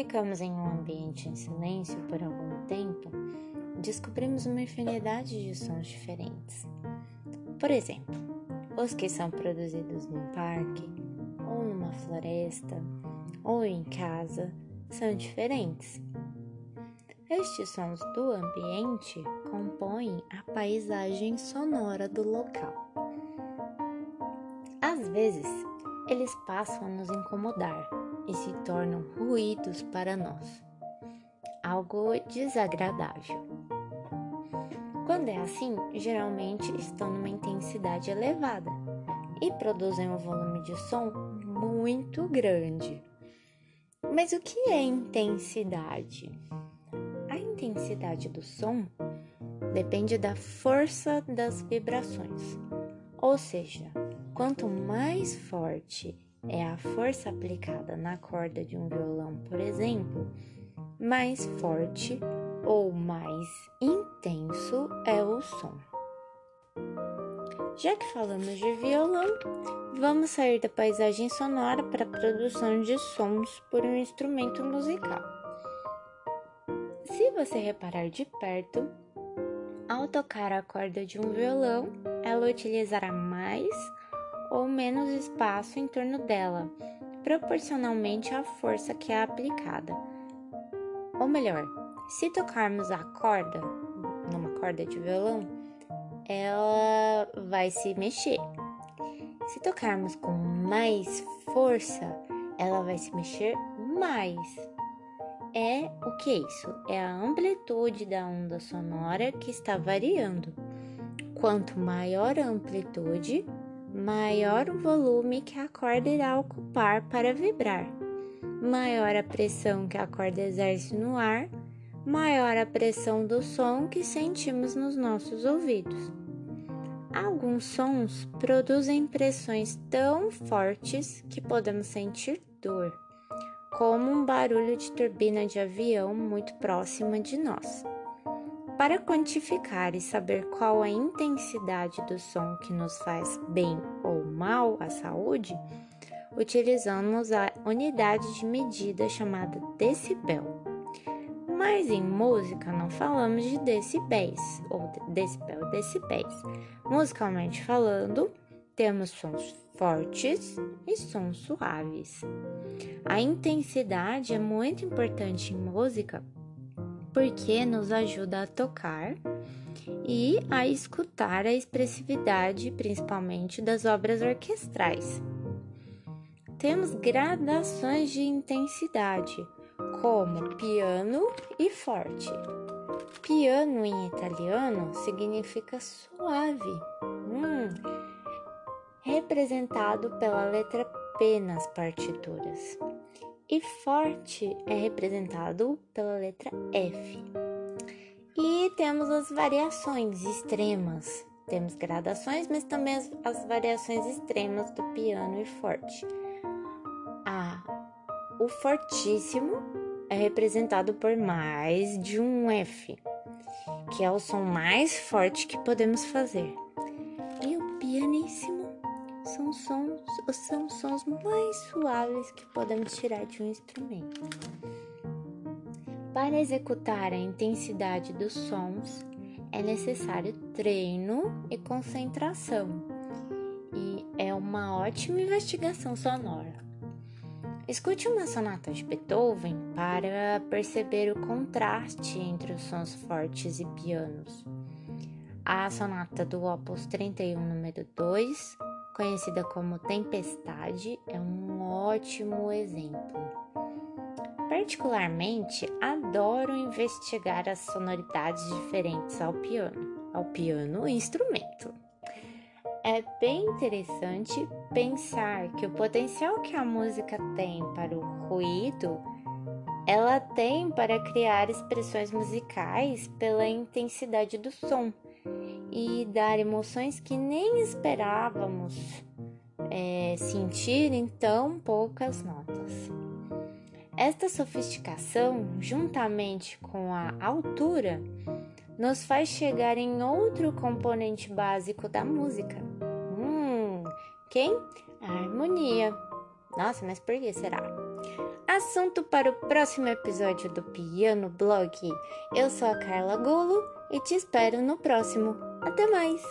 ficamos em um ambiente em silêncio por algum tempo, descobrimos uma infinidade de sons diferentes. Por exemplo, os que são produzidos num parque, ou numa floresta, ou em casa, são diferentes. Estes sons do ambiente compõem a paisagem sonora do local. Às vezes, eles passam a nos incomodar e se tornam ruídos para nós, algo desagradável. Quando é assim, geralmente estão numa intensidade elevada e produzem um volume de som muito grande. Mas o que é intensidade? A intensidade do som depende da força das vibrações, ou seja, quanto mais forte é a força aplicada na corda de um violão, por exemplo, mais forte ou mais intenso é o som. Já que falamos de violão, vamos sair da paisagem sonora para a produção de sons por um instrumento musical. Se você reparar de perto, ao tocar a corda de um violão, ela utilizará mais ou menos espaço em torno dela, proporcionalmente à força que é aplicada. Ou melhor, se tocarmos a corda, numa corda de violão, ela vai se mexer. Se tocarmos com mais força, ela vai se mexer mais. É o que é isso? É a amplitude da onda sonora que está variando. Quanto maior a amplitude, maior o volume que a corda irá ocupar para vibrar. Maior a pressão que a corda exerce no ar, maior a pressão do som que sentimos nos nossos ouvidos. Alguns sons produzem pressões tão fortes que podemos sentir dor, como um barulho de turbina de avião muito próxima de nós. Para quantificar e saber qual a intensidade do som que nos faz bem ou mal à saúde, utilizamos a unidade de medida chamada decibel. Mas em música não falamos de decibéis, ou decibel, decibéis. Musicalmente falando, temos sons fortes e sons suaves. A intensidade é muito importante em música porque nos ajuda a tocar e a escutar a expressividade, principalmente das obras orquestrais. Temos gradações de intensidade, como piano e forte. Piano em italiano significa suave, hum, representado pela letra P nas partituras e forte é representado pela letra F. E temos as variações extremas. Temos gradações, mas também as, as variações extremas do piano e forte. A, o fortíssimo é representado por mais de um F, que é o som mais forte que podemos fazer. E o pianíssimo são sons, são sons mais suaves que podemos tirar de um instrumento. Para executar a intensidade dos sons, é necessário treino e concentração, e é uma ótima investigação sonora. Escute uma sonata de Beethoven para perceber o contraste entre os sons fortes e pianos. A sonata do Opus 31, número 2, conhecida como Tempestade, é um ótimo exemplo. Particularmente, adoro investigar as sonoridades diferentes ao piano, ao piano instrumento. É bem interessante pensar que o potencial que a música tem para o ruído, ela tem para criar expressões musicais pela intensidade do som e dar emoções que nem esperávamos é, sentir em tão poucas notas. Esta sofisticação, juntamente com a altura, nos faz chegar em outro componente básico da música. Hum, quem? A harmonia. Nossa, mas por que será? Assunto para o próximo episódio do Piano Blog. Eu sou a Carla Golo e te espero no próximo. Até mais!